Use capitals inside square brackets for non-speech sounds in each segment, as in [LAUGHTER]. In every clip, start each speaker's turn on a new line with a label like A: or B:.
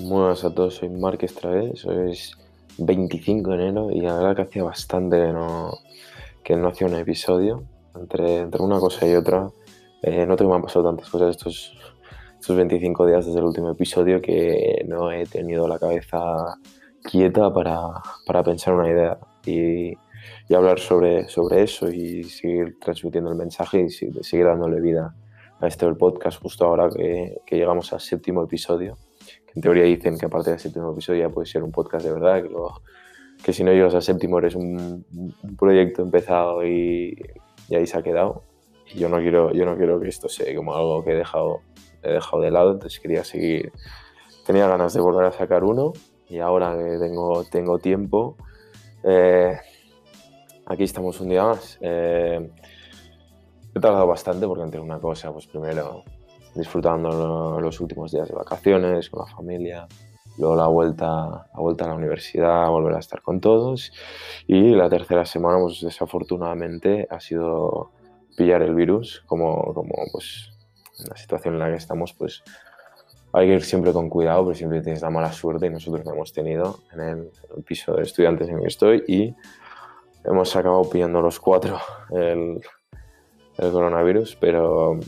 A: Muy buenas a todos, soy Márquez Traves, hoy es 25 de enero y la verdad que hacía bastante que no, que no hacía un episodio. Entre, entre una cosa y otra, eh, no tengo me han pasado tantas cosas estos, estos 25 días desde el último episodio que no he tenido la cabeza quieta para, para pensar una idea y, y hablar sobre, sobre eso y seguir transmitiendo el mensaje y seguir dándole vida a este el podcast justo ahora que, que llegamos al séptimo episodio. Que en teoría dicen que aparte del séptimo episodio ya puede ser un podcast de verdad, que, lo- que si no llegas al séptimo eres un, un proyecto empezado y, y ahí se ha quedado. Y yo no quiero, yo no quiero que esto sea como algo que he dejado, he dejado de lado, entonces quería seguir. Tenía ganas de volver a sacar uno y ahora que tengo, tengo tiempo, eh, aquí estamos un día más. Eh, he tardado bastante porque entre una cosa, pues primero disfrutando lo- los últimos días de vacaciones con la familia, luego la vuelta, la vuelta a la universidad, volver a estar con todos y la tercera semana, pues desafortunadamente ha sido pillar el virus, como, como pues en la situación en la que estamos, pues hay que ir siempre con cuidado, pero siempre tienes la mala suerte y nosotros la hemos tenido en el, piso de estudiantes en el que estoy y hemos acabado pillando los cuatro el, coronavirus, pero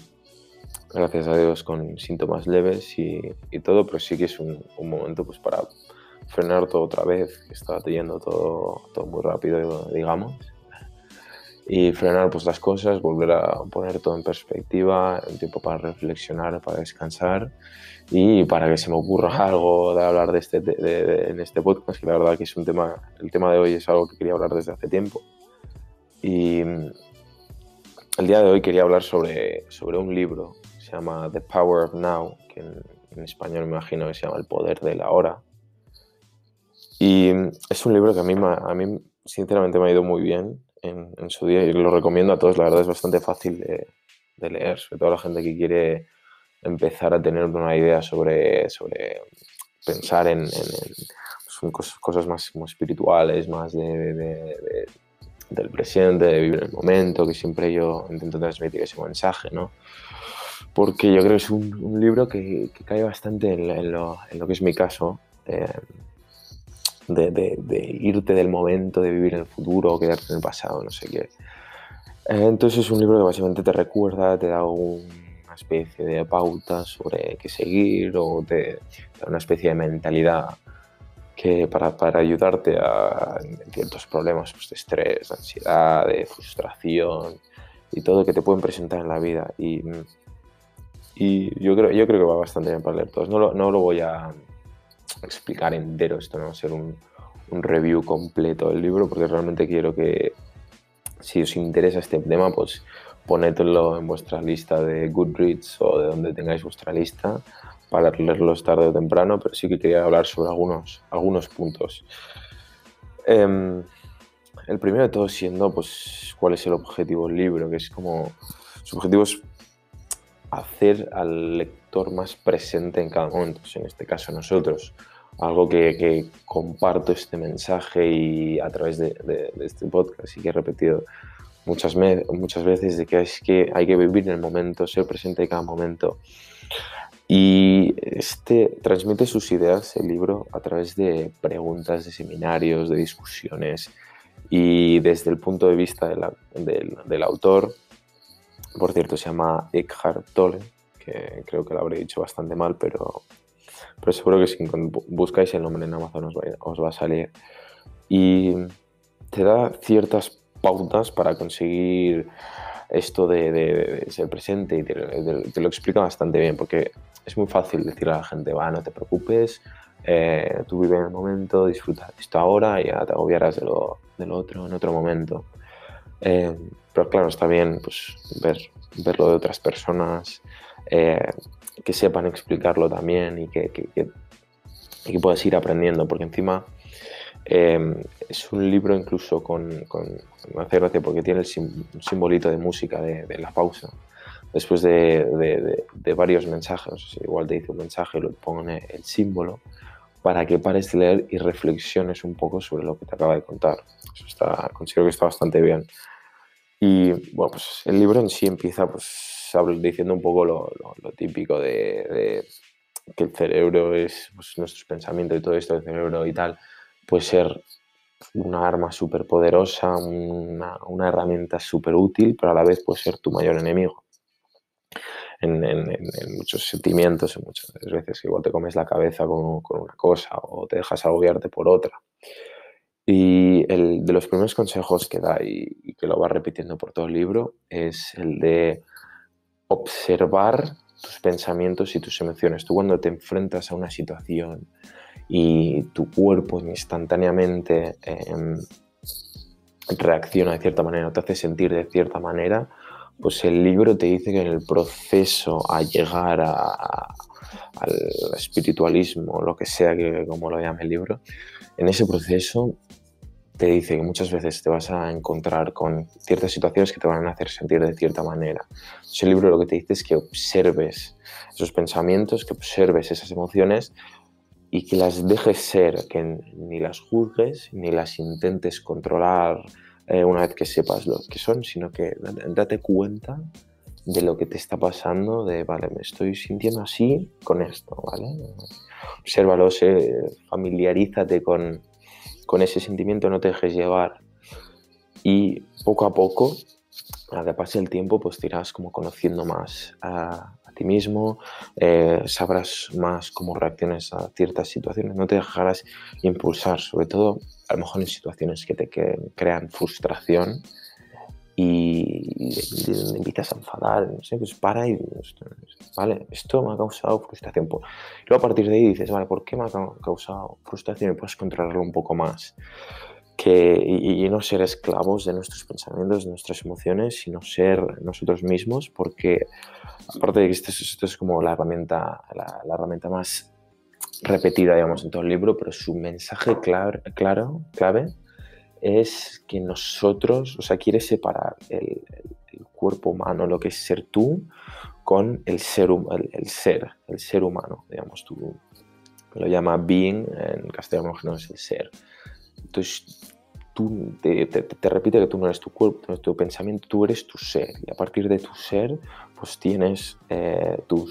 A: gracias a Dios con síntomas leves y, todo, pero sí que es un, un momento pues para frenar todo otra vez, que está yendo todo, todo muy rápido, digamos, y frenar pues las cosas, volver a poner todo en perspectiva, un tiempo para reflexionar, para descansar y para que se me ocurra [LAUGHS] algo de hablar de este, de- de- de- en este podcast, que la verdad que es un tema, el tema de hoy es algo que quería hablar desde hace tiempo. Y mm, el día de hoy quería hablar sobre, sobre un libro, se llama The Power of Now, que en, en español me imagino que se llama El Poder de la Hora. Y mm, es un libro que a mí, a mí sinceramente me ha ido muy bien en, su día y lo recomiendo a todos, la verdad es bastante fácil de, leer, sobre todo a la gente que quiere empezar a tener una idea sobre, sobre pensar en, son cosas, más como espirituales, más de, de- de- de- del presente, de vivir el momento, que siempre yo intento transmitir ese mensaje, ¿no? Porque yo creo que es un, libro que, cae bastante en lo que es mi caso, eh, de, de- de irte del momento, de vivir en el futuro, quedarte en el pasado, no sé qué. Eh, Entonces es un libro que básicamente te recuerda, te da un- una especie de pauta sobre qué seguir o te, da una especie de mentalidad que para, para ayudarte a ciertos problemas pues, de estrés, de ansiedad, de frustración y todo que te pueden presentar en la vida. Y, y yo, creo, yo creo que va bastante bien para leer todos. No lo, no lo voy a explicar entero, esto no va a ser un, review completo del libro porque realmente quiero que si os interesa este tema, pues ponedlo en vuestra lista de Goodreads o de donde tengáis vuestra lista para leerlos tarde o temprano, pero sí que quería hablar sobre algunos, algunos puntos. Em, el primero de todo siendo, pues, cuál es el objetivo del libro, que es como, su objetivo hacer al lector más presente en cada momento, en este caso nosotros. Algo que, comparto este mensaje y a través de, este podcast y que he repetido muchas, muchas veces de que hay que vivir en el momento, ser presente en cada momento. Y este transmite sus ideas, el libro, a través de preguntas, de seminarios, de discusiones y desde el punto de vista del autor, por cierto, se llama Eckhart Tolle, que creo que lo habré dicho bastante mal, pero, pero seguro que si buscáis el nombre en Amazon os va, os va a salir. Y te da ciertas pautas para conseguir esto de, ser presente y te, lo explica bastante bien, porque es muy fácil decirle a la gente, va, no te preocupes, eh, tú vive en el momento, disfruta esto ahora y ya te agobiarás de lo, de otro en otro momento. Eh, pero claro, está bien pues, ver, verlo de otras personas, eh, que sepan explicarlo también y que, que, que- puedas ir aprendiendo, porque encima eh, es un libro incluso con, con, me hace gracia porque tiene el sim- un simbolito de música de, la pausa. Después de, de- varios mensajes, igual te dice un mensaje y lo pone el símbolo, para que pares de leer y reflexiones un poco sobre lo que te acaba de contar. Eso está, considero que está bastante bien. Y bueno, pues el libro en sí empieza pues, diciendo un poco lo, típico de, que el cerebro es pues, nuestros pensamientos y todo esto del cerebro y tal, puede ser una arma súper poderosa, una, una, herramienta súper útil, pero a la vez puede ser tu mayor enemigo. En, en, en, muchos sentimientos, en muchas veces igual te comes la cabeza con, con una cosa o te dejas agobiarte por otra. Y el de los primeros consejos que da y, que lo va repitiendo por todo el libro es el de observar tus pensamientos y tus emociones. Tú cuando te enfrentas a una situación y tu cuerpo instantáneamente eh, reacciona de cierta manera, te hace sentir de cierta manera, pues el libro te dice que en el proceso a llegar a, al espiritualismo, lo que sea que como lo llame el libro, en ese proceso te dice que muchas veces te vas a encontrar con ciertas situaciones que te van a hacer sentir de cierta manera. El libro lo que te dice es que observes esos pensamientos, que observes esas emociones y que las dejes ser, que ni las juzgues ni las intentes controlar eh, una vez que sepas lo que son, sino que date cuenta de lo que te está pasando, de, vale, me estoy sintiendo así con esto, ¿vale? Obsérvalo, familiarízate con, con ese sentimiento, no te dejes llevar y poco a poco, a que pase el tiempo, pues te irás como conociendo más a, mismo, eh, sabrás más cómo reacciones a ciertas situaciones, no te dejarás impulsar, sobre todo a lo mejor en situaciones que te crean frustración y, y, empiezas a enfadar, no sé, pues para y vale, esto me ha causado frustración. Pues, luego a partir de ahí dices, vale, ¿por qué me ha causado frustración? Y puedes controlarlo un poco más que, y, y, no ser esclavos de nuestros pensamientos, de nuestras emociones, sino ser nosotros mismos, porque aparte de que esto, esto es como la herramienta, la, la, herramienta más repetida, digamos, en todo el libro, pero su mensaje claro, claro clave es que nosotros, o sea, quiere separar el, el, cuerpo humano, lo que es ser tú, con el ser, el, el ser, el ser humano, digamos, tú lo llama being, en castellano no es el ser. Entonces, tú te, te, te, repite que tú no eres tu cuerpo, no eres tu pensamiento, tú eres tu ser. Y a partir de tu ser, pues tienes eh, tu,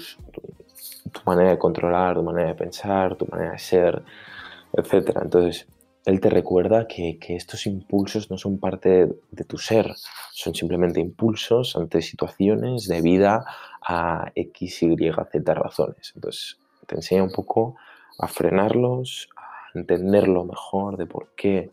A: tu, manera de controlar, tu manera de pensar, tu manera de ser, etc. Entonces, él te recuerda que, que, estos impulsos no son parte de, tu ser, son simplemente impulsos ante situaciones de vida a X, Y, Z razones. Entonces, te enseña un poco a frenarlos, a entenderlo mejor de por qué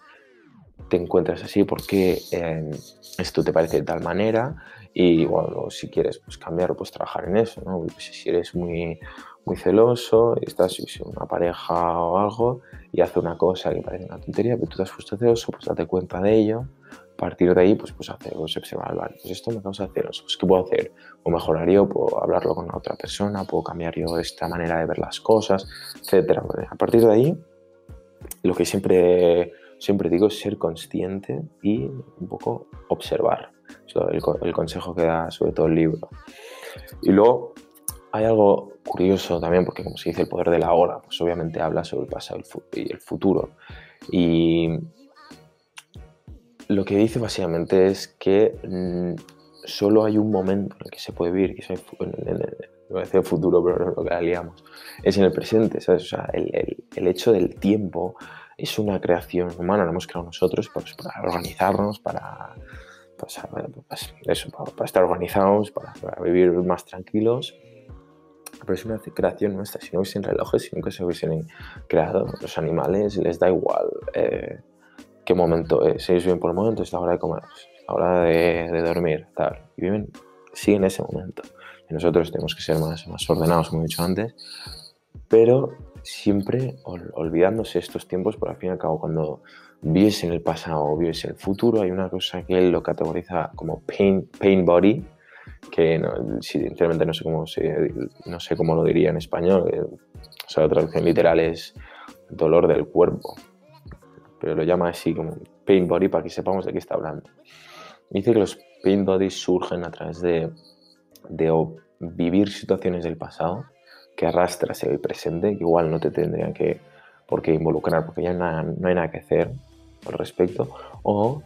A: te encuentras así, por qué eh, esto te parece de tal manera y bueno, si quieres pues cambiar pues trabajar en eso, ¿no? Pues, si eres muy, muy celoso y estás en una pareja o algo y hace una cosa que parece una tontería, pero tú te has puesto celoso, pues date cuenta de ello, a partir de ahí pues, pues hacer, pues observar, vale, pues esto me causa celos, pues ¿qué puedo hacer? O mejorar yo, puedo hablarlo con otra persona, puedo cambiar yo esta manera de ver las cosas, etcétera. A partir de ahí, lo que siempre siempre digo ser consciente y un poco observar. Es el, el, consejo que da sobre todo el libro. Y luego hay algo curioso también, porque como se dice el poder de la hora, pues obviamente habla sobre el pasado y el futuro. Y lo que dice básicamente es que mmm, solo hay un momento en el que se puede vivir, que es el, en el, futuro, pero no lo que la liamos, es en el presente, ¿sabes? O sea, el, el, el hecho del tiempo es una creación humana, la hemos creado nosotros pues, para organizarnos, para, pues, pues, eso, para, para, estar organizados, para, para, vivir más tranquilos. Pero es una creación nuestra. Si no hubiesen relojes, si nunca se hubiesen creado, los animales les da igual eh, qué momento es. Ellos viven por el momento, es la hora de comer, es la hora de, de dormir, tal. Y viven, siguen ese momento. Y nosotros tenemos que ser más, más ordenados, como he dicho antes. Pero siempre ol, olvidándose estos tiempos, por al fin y al cabo, cuando vives en el pasado o vives en el futuro, hay una cosa que él lo categoriza como pain, pain body, que no, sinceramente no sé, cómo se, no sé cómo lo diría en español, eh, o sea, la traducción literal es dolor del cuerpo, pero lo llama así como pain body para que sepamos de qué está hablando. Dice que los pain bodies surgen a través de, de vivir situaciones del pasado que arrastras en el presente, que igual no te tendrían que por qué involucrar, porque ya no, no hay nada que hacer al respecto, o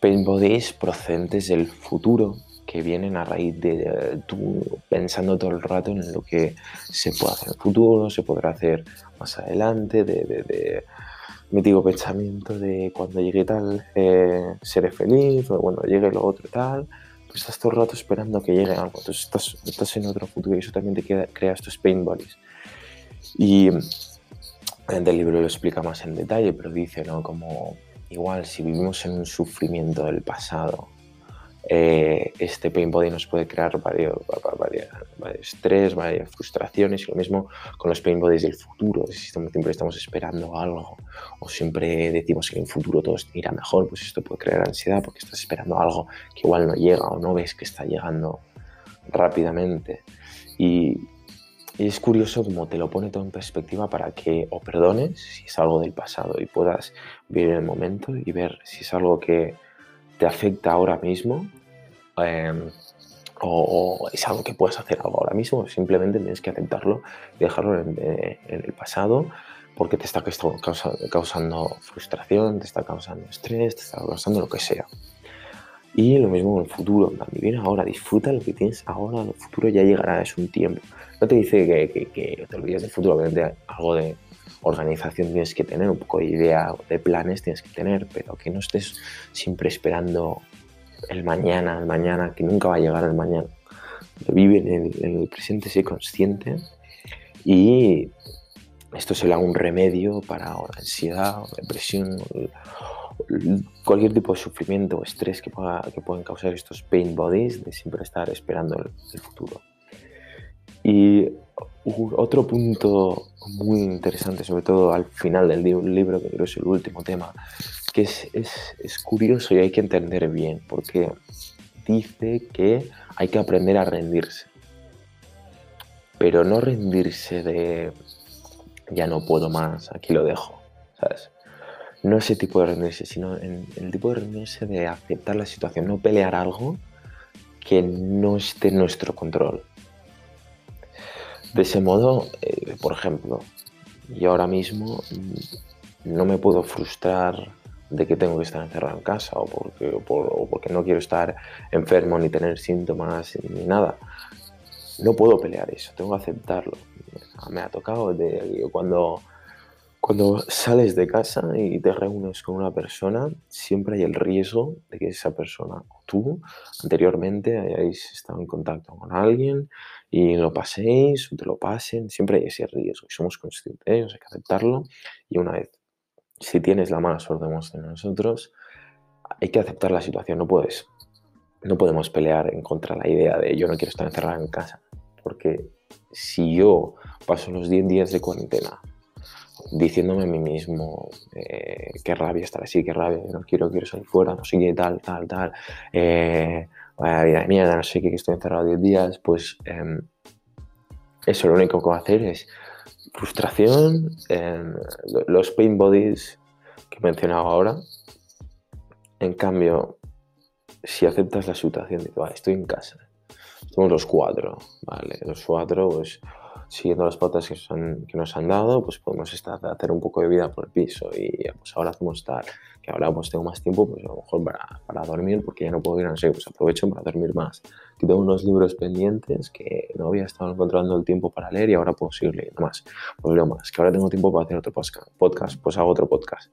A: pain bodies procedentes del futuro que vienen a raíz de eh, tú pensando todo el rato en lo que se puede hacer en el futuro, se podrá hacer más adelante, de, de, de mítico pensamiento de cuando llegue tal eh, seré feliz, o cuando llegue lo otro tal, pues estás todo el rato esperando que llegue algo, entonces estás, estás en otro futuro y eso también te queda, crea estos pain bodies. Y en el libro lo explica más en detalle, pero dice, ¿no? Como igual si vivimos en un sufrimiento del pasado, eh, este pain body nos puede crear varios, varios, varios, estrés, varias frustraciones y lo mismo con los pain bodies del futuro. Si siempre estamos esperando algo o siempre decimos que en el futuro todo irá mejor, pues esto puede crear ansiedad porque estás esperando algo que igual no llega o no ves que está llegando rápidamente. Y, y es curioso cómo te lo pone todo en perspectiva para que o perdones si es algo del pasado y puedas vivir el momento y ver si es algo que te afecta ahora mismo eh, o, o, es algo que puedes hacer algo ahora mismo. Simplemente tienes que aceptarlo y dejarlo en, en el pasado porque te está causando frustración, te está causando estrés, te está causando lo que sea. Y lo mismo en el futuro, viene ahora, disfruta lo que tienes ahora, el futuro ya llegará, es un tiempo. No te dice que, que, que te olvides del futuro, obviamente algo de organización tienes que tener, un poco de idea, de planes tienes que tener, pero que no estés siempre esperando el mañana, el mañana, que nunca va a llegar el mañana. Vive en el, en el presente, sé consciente y esto será un remedio para la ansiedad, depresión, cualquier tipo de sufrimiento o estrés que, pueda, que puedan causar estos pain bodies de siempre estar esperando el, el futuro. Y otro punto muy interesante, sobre todo al final del libro, que creo es el último tema, que es, es, es curioso y hay que entender bien, porque dice que hay que aprender a rendirse. Pero no rendirse de ya no puedo más, aquí lo dejo, ¿sabes? No ese tipo de rendirse, sino el tipo de rendirse de aceptar la situación, no pelear algo que no esté en nuestro control. De ese modo, eh, por ejemplo, yo ahora mismo no me puedo frustrar de que tengo que estar encerrado en casa o porque, porque no quiero estar enfermo ni tener síntomas ni nada. No puedo pelear eso, tengo que aceptarlo. Me ha tocado cuando, cuando sales de casa y te reúnes con una persona, siempre hay el riesgo de que esa persona o tú anteriormente hayáis estado en contacto con alguien y lo paséis o te lo pasen, siempre hay ese riesgo y somos conscientes de ello, hay que aceptarlo y una vez, si tienes la mala suerte de nosotros, hay que aceptar la situación, no puedes, no podemos pelear en contra de la idea de yo no quiero estar encerrado en casa, porque si yo paso los 10 días de cuarentena diciéndome a mí mismo eh, qué rabia estar así, qué rabia, no quiero, quiero salir fuera, no sé qué, tal, tal, tal, eh, vaya vida de mierda, no sé qué, que estoy encerrado 10 días, pues eh, eso lo único que va a hacer es frustración, em, los pain bodies que he mencionado ahora. En cambio, si aceptas la situación vale, estoy en casa, somos los cuatro, ¿vale? Los cuatro, pues siguiendo las pautas que, son, que nos han dado, pues podemos estar, hacer un poco de vida por el piso y pues ahora hacemos tal, que ahora pues tengo más tiempo, pues a lo mejor para, para dormir, porque ya no puedo ir, no sé, pues aprovecho para dormir más. Que tengo unos libros pendientes que no había estado encontrando el tiempo para leer y ahora puedo seguir leyendo más. Pues leo más, que ahora tengo tiempo para hacer otro podcast, pues hago otro podcast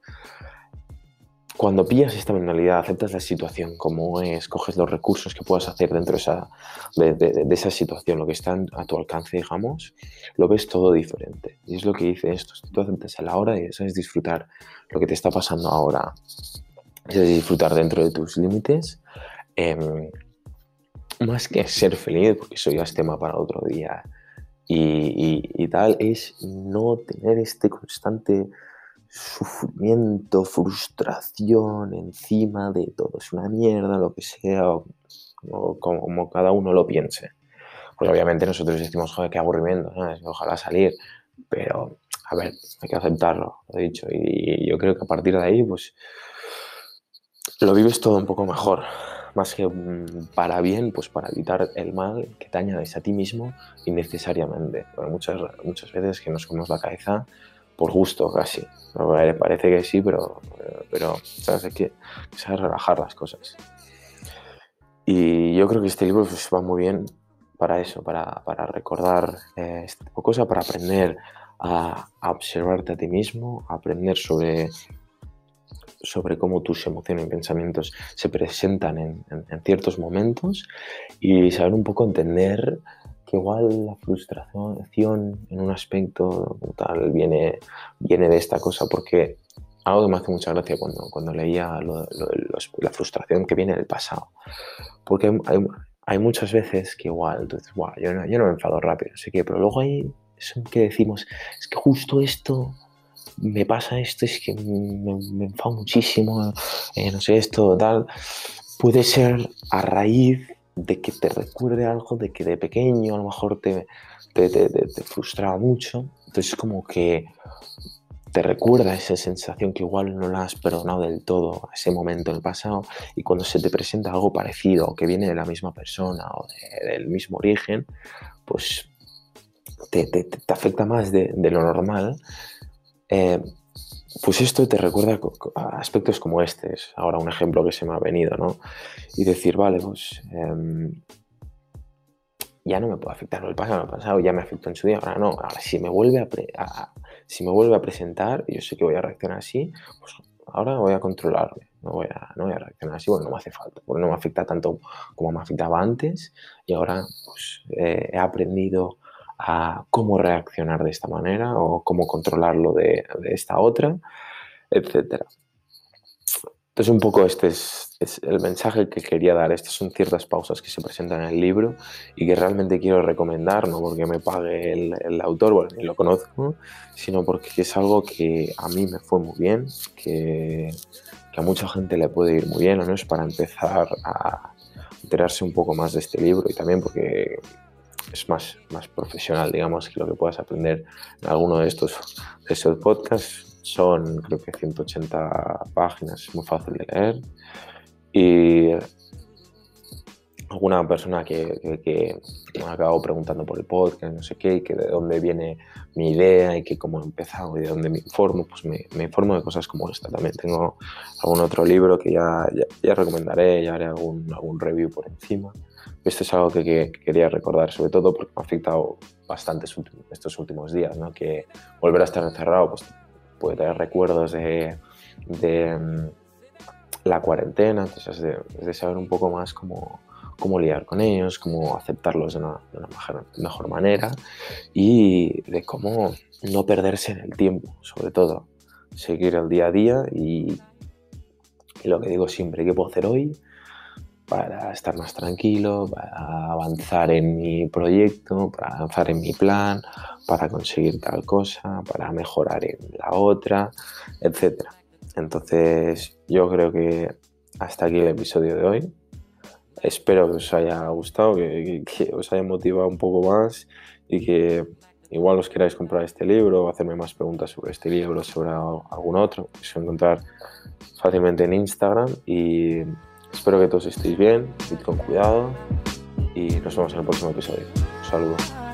A: cuando pillas esta mentalidad, aceptas la situación como es, coges los recursos que puedas hacer dentro de esa, de, de, de esa situación, lo que está a tu alcance, digamos, lo ves todo diferente. Y es lo que dice esto, tú aceptas a la hora y sabes disfrutar lo que te está pasando ahora, sabes disfrutar dentro de tus límites, eh, más que ser feliz, porque eso ya es tema para otro día y, y, y tal, es no tener este constante sufrimiento, frustración encima de todo. Es una mierda, lo que sea, como, cada uno lo piense. Pues obviamente nosotros decimos, joder, qué aburrimiento, ojalá salir, pero a ver, hay que aceptarlo, lo he dicho. Y yo creo que a partir de ahí, pues lo vives todo un poco mejor. Más que para bien, pues para evitar el mal que te añades a ti mismo innecesariamente. Porque muchas, muchas veces que nos comemos la cabeza por gusto casi. ¿no? Parece que sí, pero, pero ¿sabes? hay que saber relajar las cosas. Y yo creo que este libro va muy bien para eso, para, para recordar eh, este para aprender a, a, observarte a ti mismo, aprender sobre, sobre cómo tus emociones y pensamientos se presentan en, en, en ciertos momentos y saber un poco entender que igual la frustración en un aspecto tal viene, viene de esta cosa, porque algo que me hace mucha gracia cuando, cuando leía lo, lo, los, la frustración que viene del pasado, porque hay, hay muchas veces que igual tú dices, wow, yo, no, yo no me enfado rápido, así que, pero luego hay que decimos, es que justo esto me pasa esto, es que me, me enfado muchísimo, eh, no sé, esto, tal, puede ser a raíz de que te recuerde algo de que de pequeño a lo mejor te, te, te, te frustraba mucho. Entonces como que te recuerda esa sensación que igual no la has perdonado del todo ese momento en el pasado y cuando se te presenta algo parecido o que viene de la misma persona o de, del mismo origen, pues te, te, te afecta más de, de lo normal. Eh, pues esto te recuerda a aspectos como este, es ahora un ejemplo que se me ha venido, ¿no? Y decir, vale, pues eh, ya no me puede afectar, el pasado, el pasado ya me afectó en su día, ahora no, ahora si me vuelve a, a, si me vuelve a presentar, yo sé que voy a reaccionar así, pues ahora voy a controlarme, no voy a, no voy a reaccionar así, bueno, no me hace falta, porque no me afecta tanto como me afectaba antes y ahora pues eh, he aprendido a cómo reaccionar de esta manera o cómo controlarlo de, de esta otra, etc. Entonces un poco este es, es, el mensaje que quería dar. Estas son ciertas pausas que se presentan en el libro y que realmente quiero recomendar, no porque me pague el, el autor, bueno, ni lo conozco, sino porque es algo que a mí me fue muy bien, que, que a mucha gente le puede ir muy bien, ¿no? Es para empezar a enterarse un poco más de este libro y también porque es más, más profesional, digamos, que lo que puedas aprender en alguno de estos, de estos podcasts. Son, creo que 180 páginas, muy fácil de leer. Y alguna persona que, que, que, me ha acabado preguntando por el podcast, no sé qué, y que de dónde viene mi idea y que cómo he empezado y de dónde me informo, pues me, me informo de cosas como esta. También tengo algún otro libro que ya, ya, ya recomendaré, ya haré algún, algún review por encima. Esto es algo que, que, quería recordar, sobre todo porque me ha afectado bastante estos últimos días, ¿no? que volver a estar encerrado pues, puede traer recuerdos de, de mm, la cuarentena, entonces de, de, saber un poco más cómo, cómo lidiar con ellos, cómo aceptarlos de una, mejor, manera y de cómo no perderse en el tiempo, sobre todo. Seguir el día a día y, y lo que digo siempre, ¿qué puedo hacer hoy? para estar más tranquilo, para avanzar en mi proyecto, para avanzar en mi plan, para conseguir tal cosa, para mejorar en la otra, etc. Entonces yo creo que hasta aquí el episodio de hoy. Espero que os haya gustado, que, que, que os haya motivado un poco más y que igual os queráis comprar este libro o hacerme más preguntas sobre este libro, sobre algún otro. Os voy a encontrar fácilmente en Instagram y Espero que todos estéis bien, id con cuidado y nos vemos en el próximo episodio. Un saludo.